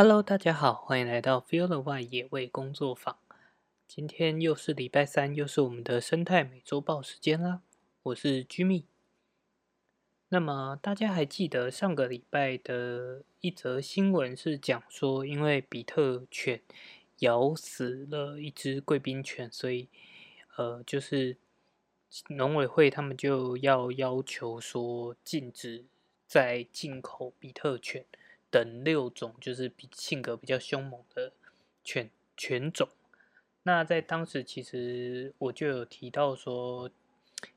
Hello，大家好，欢迎来到 Feel the Wild 野味工作坊。今天又是礼拜三，又是我们的生态美洲豹时间啦。我是 Jimmy。那么大家还记得上个礼拜的一则新闻是讲说，因为比特犬咬死了一只贵宾犬，所以呃，就是农委会他们就要要求说禁止再进口比特犬。等六种就是比性格比较凶猛的犬犬种。那在当时，其实我就有提到说，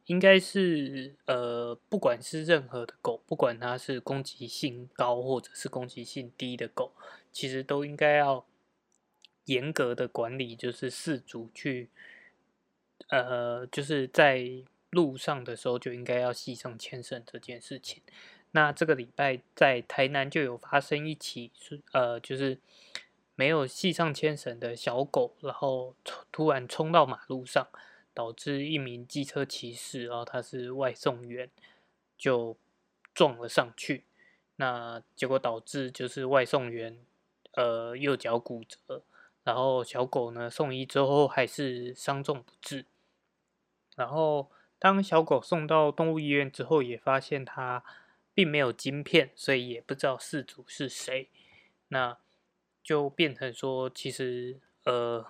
应该是呃，不管是任何的狗，不管它是攻击性高或者是攻击性低的狗，其实都应该要严格的管理，就是饲主去呃，就是在路上的时候就应该要系上牵绳这件事情。那这个礼拜在台南就有发生一起，是呃，就是没有系上牵绳的小狗，然后突然冲到马路上，导致一名机车骑士，然后他是外送员，就撞了上去。那结果导致就是外送员呃右脚骨折，然后小狗呢送医之后还是伤重不治。然后当小狗送到动物医院之后，也发现它。并没有晶片，所以也不知道事主是谁。那就变成说，其实呃，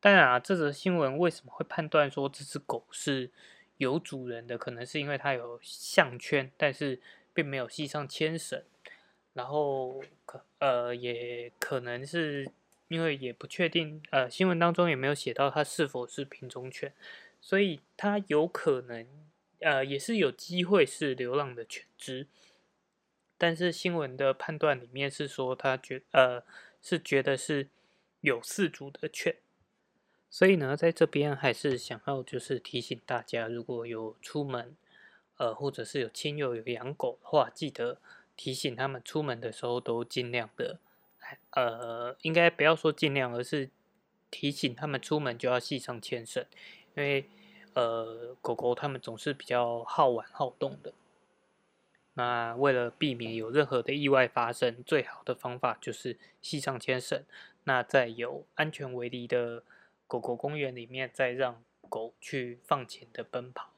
当然啊，这则新闻为什么会判断说这只狗是有主人的？可能是因为它有项圈，但是并没有系上牵绳。然后可呃，也可能是因为也不确定，呃，新闻当中也没有写到它是否是品种犬，所以它有可能。呃，也是有机会是流浪的犬只，但是新闻的判断里面是说他觉呃是觉得是有四足的犬，所以呢，在这边还是想要就是提醒大家，如果有出门呃或者是有亲友有养狗的话，记得提醒他们出门的时候都尽量的呃应该不要说尽量，而是提醒他们出门就要系上牵绳，因为。呃，狗狗它们总是比较好玩好动的。那为了避免有任何的意外发生，最好的方法就是系上牵绳。那在有安全围篱的狗狗公园里面，再让狗去放前的奔跑，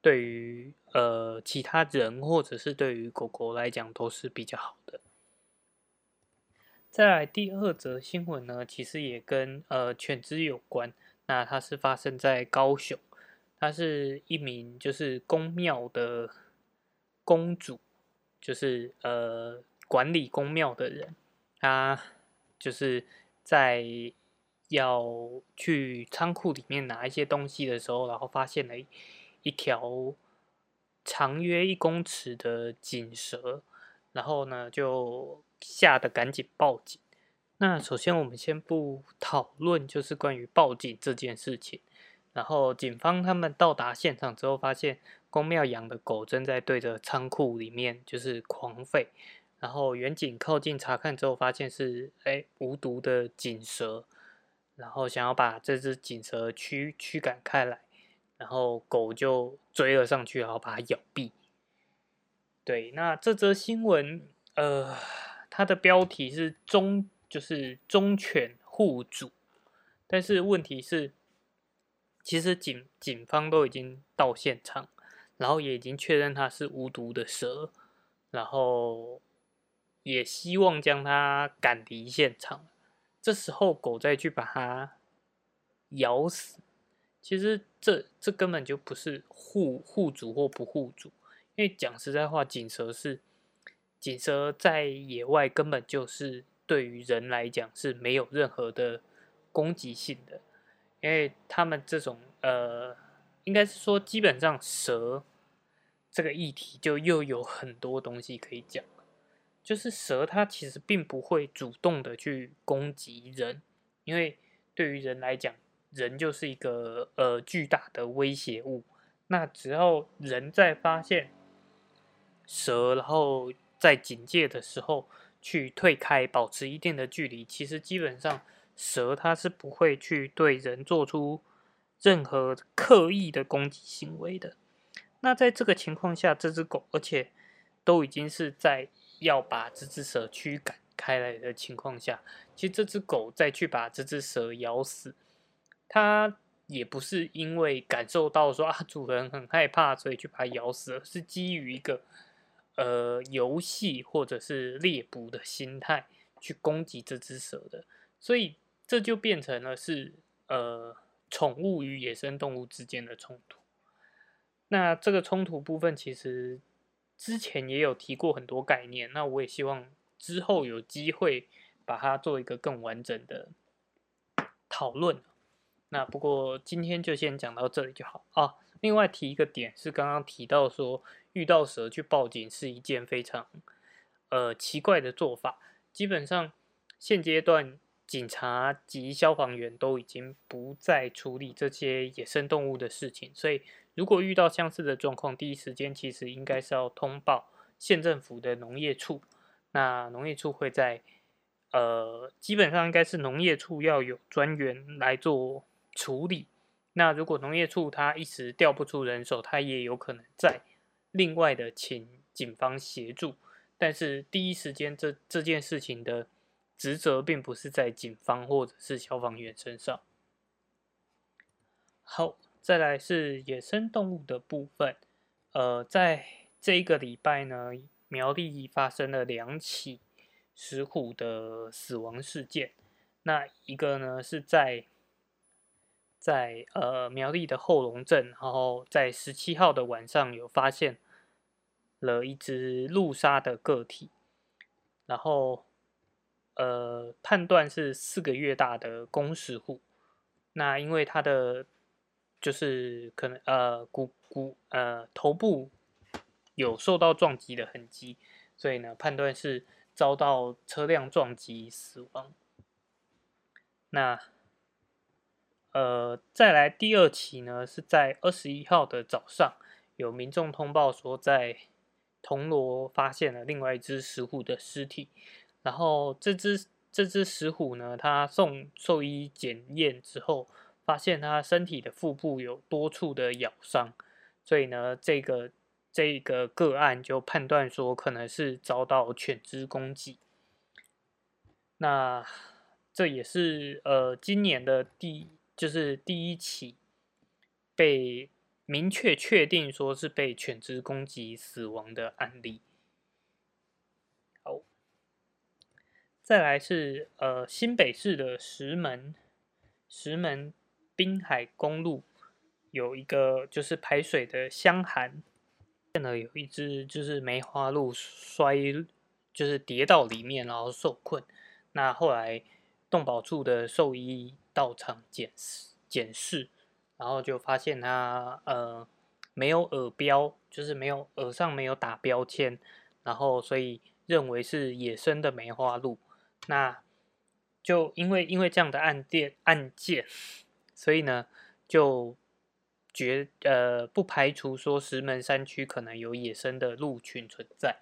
对于呃其他人或者是对于狗狗来讲都是比较好的。再来第二则新闻呢，其实也跟呃犬只有关。那它是发生在高雄。她是一名就是宫庙的公主，就是呃管理宫庙的人。她就是在要去仓库里面拿一些东西的时候，然后发现了一条长约一公尺的锦蛇，然后呢就吓得赶紧报警。那首先我们先不讨论就是关于报警这件事情。然后警方他们到达现场之后，发现公庙养的狗正在对着仓库里面就是狂吠。然后远景靠近查看之后，发现是哎无毒的锦蛇。然后想要把这只锦蛇驱驱赶开来，然后狗就追了上去，然后把它咬毙。对，那这则新闻呃，它的标题是忠就是忠犬护主，但是问题是。其实警警方都已经到现场，然后也已经确认它是无毒的蛇，然后也希望将它赶离现场。这时候狗再去把它咬死，其实这这根本就不是护护主或不护主，因为讲实在话，锦蛇是锦蛇在野外根本就是对于人来讲是没有任何的攻击性的。因为他们这种呃，应该是说基本上蛇这个议题就又有很多东西可以讲就是蛇它其实并不会主动的去攻击人，因为对于人来讲，人就是一个呃巨大的威胁物。那只要人在发现蛇，然后在警戒的时候去退开，保持一定的距离，其实基本上。蛇它是不会去对人做出任何刻意的攻击行为的。那在这个情况下，这只狗而且都已经是在要把这只蛇驱赶开来的情况下，其实这只狗再去把这只蛇咬死，它也不是因为感受到说啊主人很害怕，所以去把它咬死，而是基于一个呃游戏或者是猎捕的心态去攻击这只蛇的，所以这就变成了是呃宠物与野生动物之间的冲突。那这个冲突部分其实。之前也有提过很多概念，那我也希望之后有机会把它做一个更完整的讨论。那不过今天就先讲到这里就好啊。另外提一个点是，刚刚提到说遇到蛇去报警是一件非常呃奇怪的做法。基本上现阶段警察及消防员都已经不再处理这些野生动物的事情，所以。如果遇到相似的状况，第一时间其实应该是要通报县政府的农业处。那农业处会在，呃，基本上应该是农业处要有专员来做处理。那如果农业处他一时调不出人手，他也有可能在另外的请警方协助。但是第一时间这这件事情的职责并不是在警方或者是消防员身上。好。再来是野生动物的部分，呃，在这一个礼拜呢，苗栗发生了两起石虎的死亡事件。那一个呢是在在呃苗栗的后龙镇，然后在十七号的晚上有发现了一只鹿杀的个体，然后呃判断是四个月大的公石虎。那因为它的就是可能呃骨骨呃头部有受到撞击的痕迹，所以呢判断是遭到车辆撞击死亡。那呃再来第二起呢是在二十一号的早上，有民众通报说在铜锣发现了另外一只石虎的尸体，然后这只这只石虎呢，它送兽医检验之后。发现它身体的腹部有多处的咬伤，所以呢，这个这个个案就判断说可能是遭到犬只攻击。那这也是呃今年的第就是第一起被明确确定说是被犬只攻击死亡的案例。好，再来是呃新北市的石门石门。滨海公路有一个就是排水的箱涵，见了有一只就是梅花鹿摔，就是跌到里面，然后受困。那后来动保处的兽医到场检视检视，然后就发现它呃没有耳标，就是没有耳上没有打标签，然后所以认为是野生的梅花鹿。那就因为因为这样的案件案件。所以呢，就觉呃不排除说石门山区可能有野生的鹿群存在。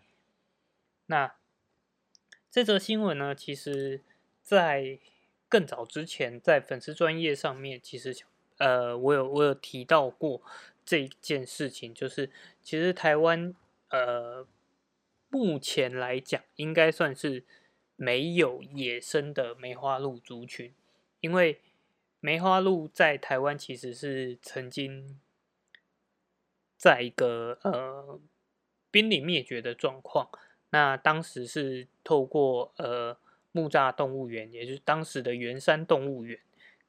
那这则新闻呢，其实在更早之前，在粉丝专业上面，其实呃我有我有提到过这件事情，就是其实台湾呃目前来讲，应该算是没有野生的梅花鹿族群，因为。梅花鹿在台湾其实是曾经在一个呃濒临灭绝的状况。那当时是透过呃木栅动物园，也就是当时的圆山动物园，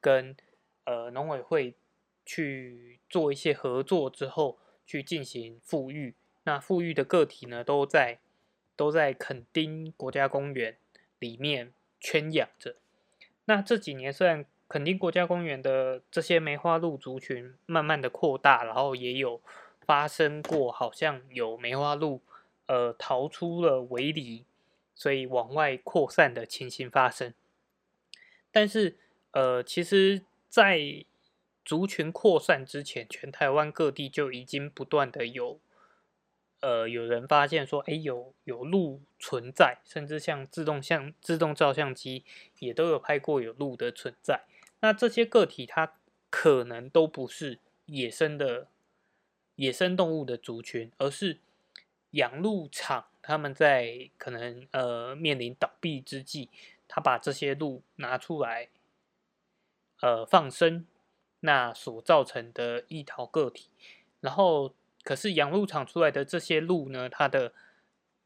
跟呃农委会去做一些合作之后，去进行复育。那复育的个体呢，都在都在垦丁国家公园里面圈养着。那这几年虽然垦丁国家公园的这些梅花鹿族群慢慢的扩大，然后也有发生过好像有梅花鹿呃逃出了围篱，所以往外扩散的情形发生。但是呃，其实，在族群扩散之前，全台湾各地就已经不断的有呃有人发现说，哎，有有鹿存在，甚至像自动相自动照相机也都有拍过有鹿的存在。那这些个体，它可能都不是野生的野生动物的族群，而是养鹿场他们在可能呃面临倒闭之际，他把这些鹿拿出来，呃放生，那所造成的一逃个体，然后可是养鹿场出来的这些鹿呢，它的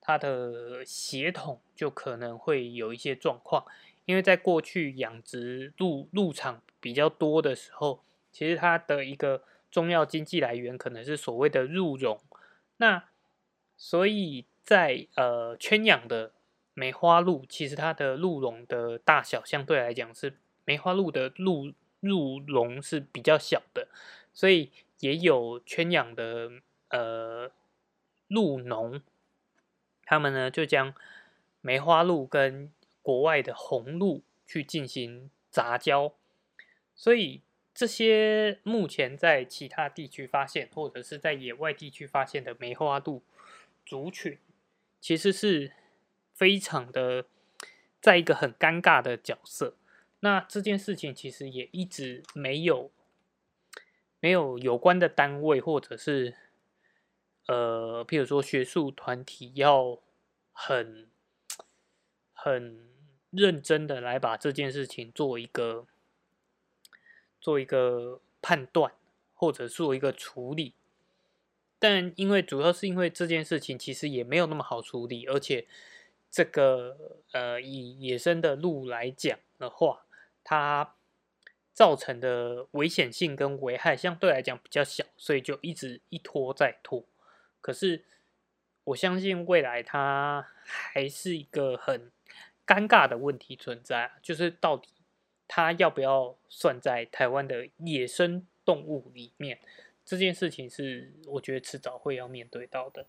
它的血统就可能会有一些状况，因为在过去养殖鹿鹿场比较多的时候，其实它的一个重要经济来源可能是所谓的鹿茸，那所以在呃圈养的梅花鹿，其实它的鹿茸的大小相对来讲是梅花鹿的鹿鹿茸是比较小的，所以也有圈养的呃鹿农，他们呢就将梅花鹿跟国外的红鹿去进行杂交，所以这些目前在其他地区发现或者是在野外地区发现的梅花鹿族群，其实是非常的在一个很尴尬的角色。那这件事情其实也一直没有没有有关的单位或者是呃，譬如说学术团体要很很认真的来把这件事情做一个做一个判断，或者做一个处理。但因为主要是因为这件事情其实也没有那么好处理，而且这个呃以野生的鹿来讲的话，它造成的危险性跟危害相对来讲比较小，所以就一直一拖再拖。可是我相信未来它还是一个很尴尬的问题存在，就是到底它要不要算在台湾的野生动物里面？这件事情是我觉得迟早会要面对到的。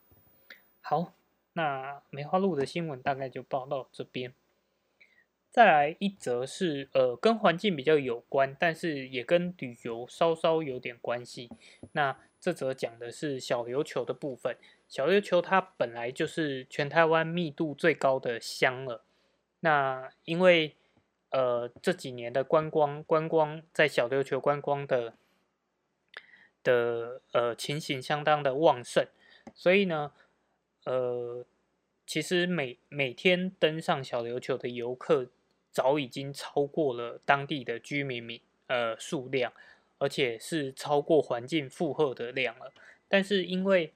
好，那梅花鹿的新闻大概就报到这边。再来一则是呃跟环境比较有关，但是也跟旅游稍稍有点关系。那这则讲的是小琉球的部分。小琉球它本来就是全台湾密度最高的乡了。那因为呃这几年的观光观光在小琉球观光的。的呃情形相当的旺盛，所以呢，呃，其实每每天登上小琉球的游客早已经超过了当地的居民民呃数量，而且是超过环境负荷的量了。但是因为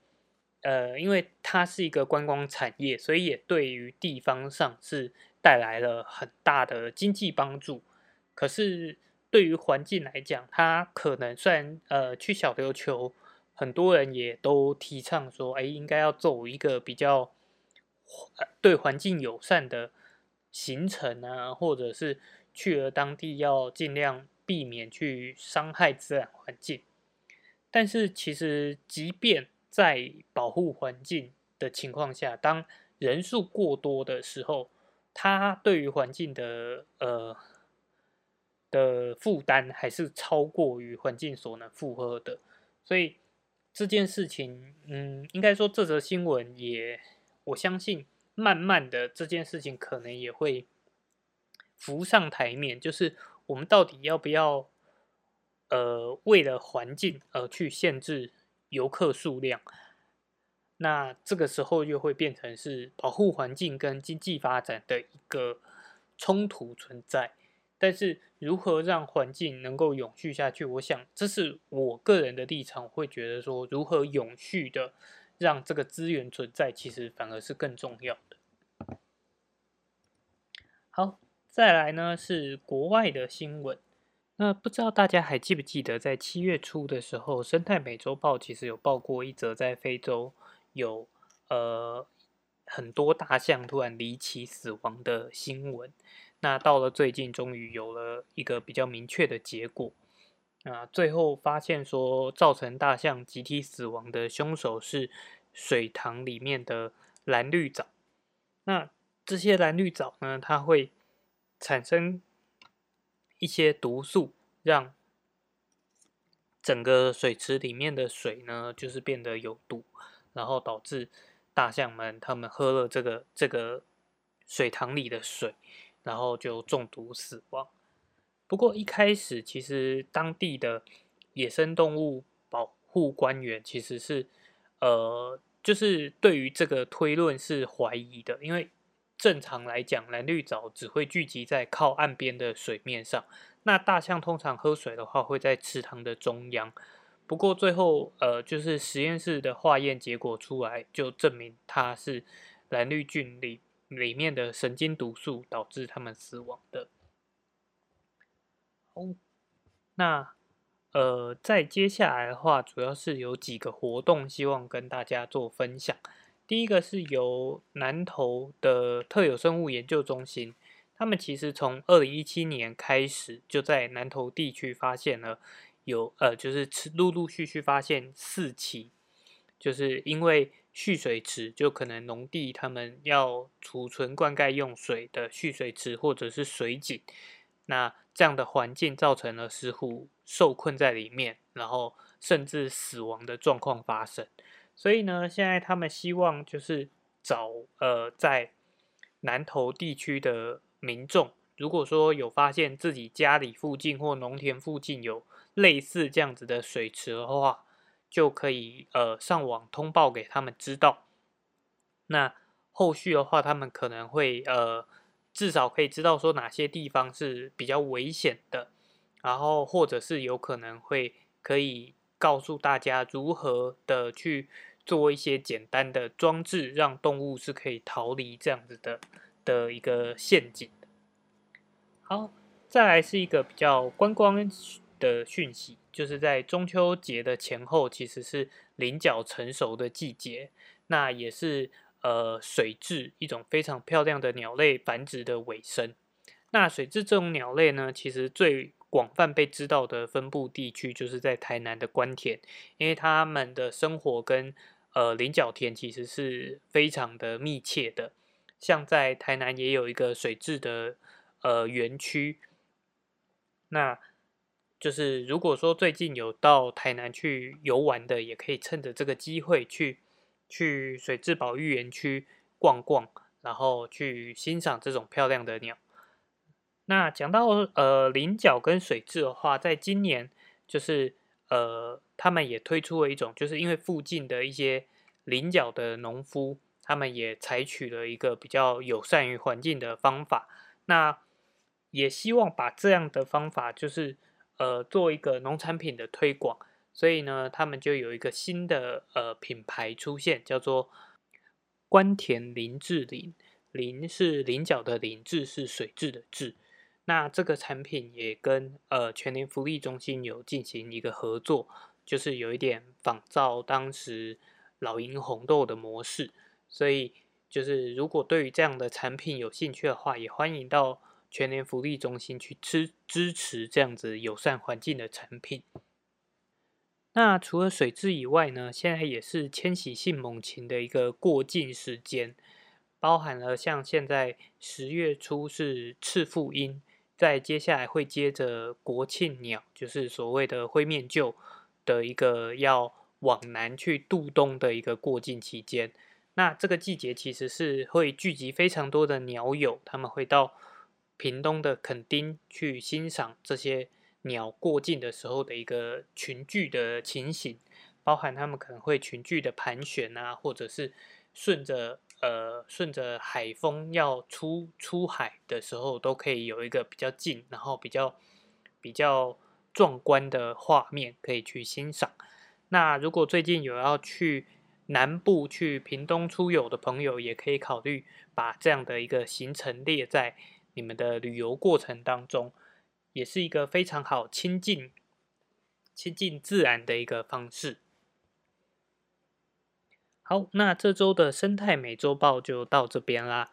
呃因为它是一个观光产业，所以也对于地方上是带来了很大的经济帮助。可是。对于环境来讲，它可能虽然呃去小琉球，很多人也都提倡说，哎，应该要走一个比较对环境友善的行程啊，或者是去了当地要尽量避免去伤害自然环境。但是其实，即便在保护环境的情况下，当人数过多的时候，它对于环境的呃。的负担还是超过于环境所能负荷的，所以这件事情，嗯，应该说这则新闻也，我相信慢慢的这件事情可能也会浮上台面，就是我们到底要不要，呃，为了环境而去限制游客数量？那这个时候又会变成是保护环境跟经济发展的一个冲突存在。但是如何让环境能够永续下去？我想这是我个人的立场，会觉得说如何永续的让这个资源存在，其实反而是更重要的。好，再来呢是国外的新闻。那不知道大家还记不记得，在七月初的时候，《生态美洲豹》其实有报过一则在非洲有呃很多大象突然离奇死亡的新闻。那到了最近，终于有了一个比较明确的结果。啊，最后发现说，造成大象集体死亡的凶手是水塘里面的蓝绿藻。那这些蓝绿藻呢，它会产生一些毒素，让整个水池里面的水呢，就是变得有毒，然后导致大象们他们喝了这个这个水塘里的水。然后就中毒死亡。不过一开始，其实当地的野生动物保护官员其实是呃就是对于这个推论是怀疑的，因为正常来讲，蓝绿藻只会聚集在靠岸边的水面上。那大象通常喝水的话，会在池塘的中央。不过最后，呃，就是实验室的化验结果出来，就证明它是蓝绿菌里里面的神经毒素导致它们死亡的。哦，那呃，在接下来的话，主要是有几个活动，希望跟大家做分享。第一个是由南投的特有生物研究中心，他们其实从二零一七年开始，就在南投地区发现了。有呃，就是陆陆续续发现四起，就是因为蓄水池，就可能农地他们要储存灌溉用水的蓄水池或者是水井，那这样的环境造成了石虎受困在里面，然后甚至死亡的状况发生。所以呢，现在他们希望就是找呃在南投地区的民众，如果说有发现自己家里附近或农田附近有。类似这样子的水池的话，就可以呃上网通报给他们知道。那后续的话，他们可能会呃至少可以知道说哪些地方是比较危险的，然后或者是有可能会可以告诉大家如何的去做一些简单的装置，让动物是可以逃离这样子的的一个陷阱。好，再来是一个比较观光。的讯息就是在中秋节的前后，其实是菱角成熟的季节，那也是呃水蛭一种非常漂亮的鸟类繁殖的尾声。那水蛭这种鸟类呢，其实最广泛被知道的分布地区就是在台南的关田，因为它们的生活跟呃菱角田其实是非常的密切的。像在台南也有一个水蛭的呃园区，那。就是如果说最近有到台南去游玩的，也可以趁着这个机会去去水质保育园区逛逛，然后去欣赏这种漂亮的鸟。那讲到呃菱角跟水蛭的话，在今年就是呃他们也推出了一种，就是因为附近的一些菱角的农夫，他们也采取了一个比较友善于环境的方法。那也希望把这样的方法就是。呃，做一个农产品的推广，所以呢，他们就有一个新的呃品牌出现，叫做关田林志林，林是菱角的林，志是水质的质。那这个产品也跟呃全年福利中心有进行一个合作，就是有一点仿照当时老鹰红豆的模式。所以就是如果对于这样的产品有兴趣的话，也欢迎到。全年福利中心去支支持这样子友善环境的产品。那除了水蛭以外呢，现在也是迁徙性猛禽的一个过境时间，包含了像现在十月初是赤腹鹰，在接下来会接着国庆鸟，就是所谓的灰面鹫的一个要往南去渡冬的一个过境期间。那这个季节其实是会聚集非常多的鸟友，他们会到。屏东的垦丁去欣赏这些鸟过境的时候的一个群聚的情形，包含他们可能会群聚的盘旋啊，或者是顺着呃顺着海风要出出海的时候，都可以有一个比较近，然后比较比较壮观的画面可以去欣赏。那如果最近有要去南部去屏东出游的朋友，也可以考虑把这样的一个行程列在。你们的旅游过程当中，也是一个非常好亲近、亲近自然的一个方式。好，那这周的生态美洲报就到这边啦。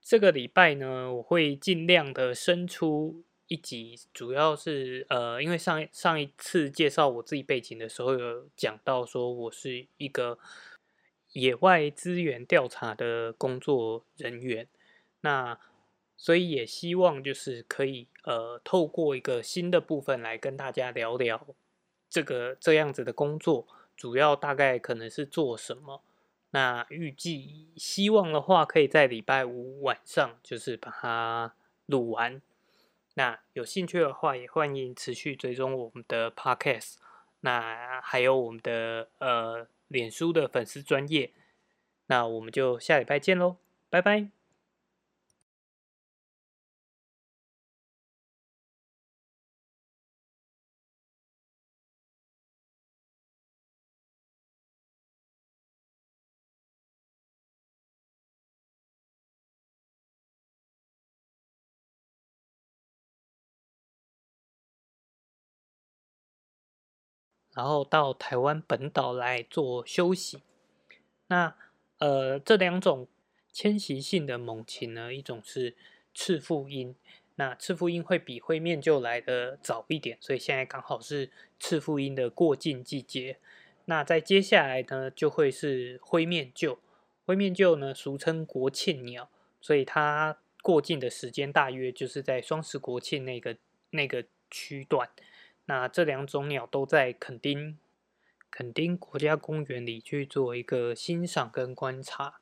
这个礼拜呢，我会尽量的生出一集，主要是呃，因为上上一次介绍我自己背景的时候，有讲到说我是一个野外资源调查的工作人员，那。所以也希望就是可以呃透过一个新的部分来跟大家聊聊这个这样子的工作，主要大概可能是做什么。那预计希望的话，可以在礼拜五晚上就是把它录完。那有兴趣的话，也欢迎持续追踪我们的 podcast。那还有我们的呃脸书的粉丝专业。那我们就下礼拜见喽，拜拜。然后到台湾本岛来做休息。那呃，这两种迁徙性的猛禽呢，一种是赤腹鹰，那赤腹鹰会比灰面鹫来的早一点，所以现在刚好是赤腹鹰的过境季节。那在接下来呢，就会是灰面鹫。灰面鹫呢，俗称国庆鸟，所以它过境的时间大约就是在双十国庆那个那个区段。那这两种鸟都在垦丁垦丁国家公园里去做一个欣赏跟观察。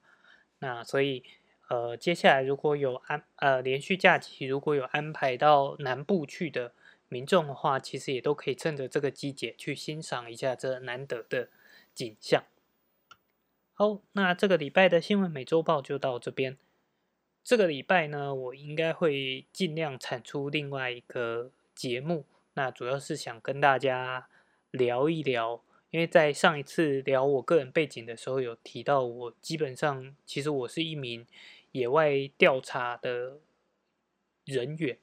那所以呃，接下来如果有安呃连续假期，如果有安排到南部去的民众的话，其实也都可以趁着这个季节去欣赏一下这难得的景象。好，那这个礼拜的新闻美洲报就到这边。这个礼拜呢，我应该会尽量产出另外一个节目。那主要是想跟大家聊一聊，因为在上一次聊我个人背景的时候，有提到我基本上其实我是一名野外调查的人员。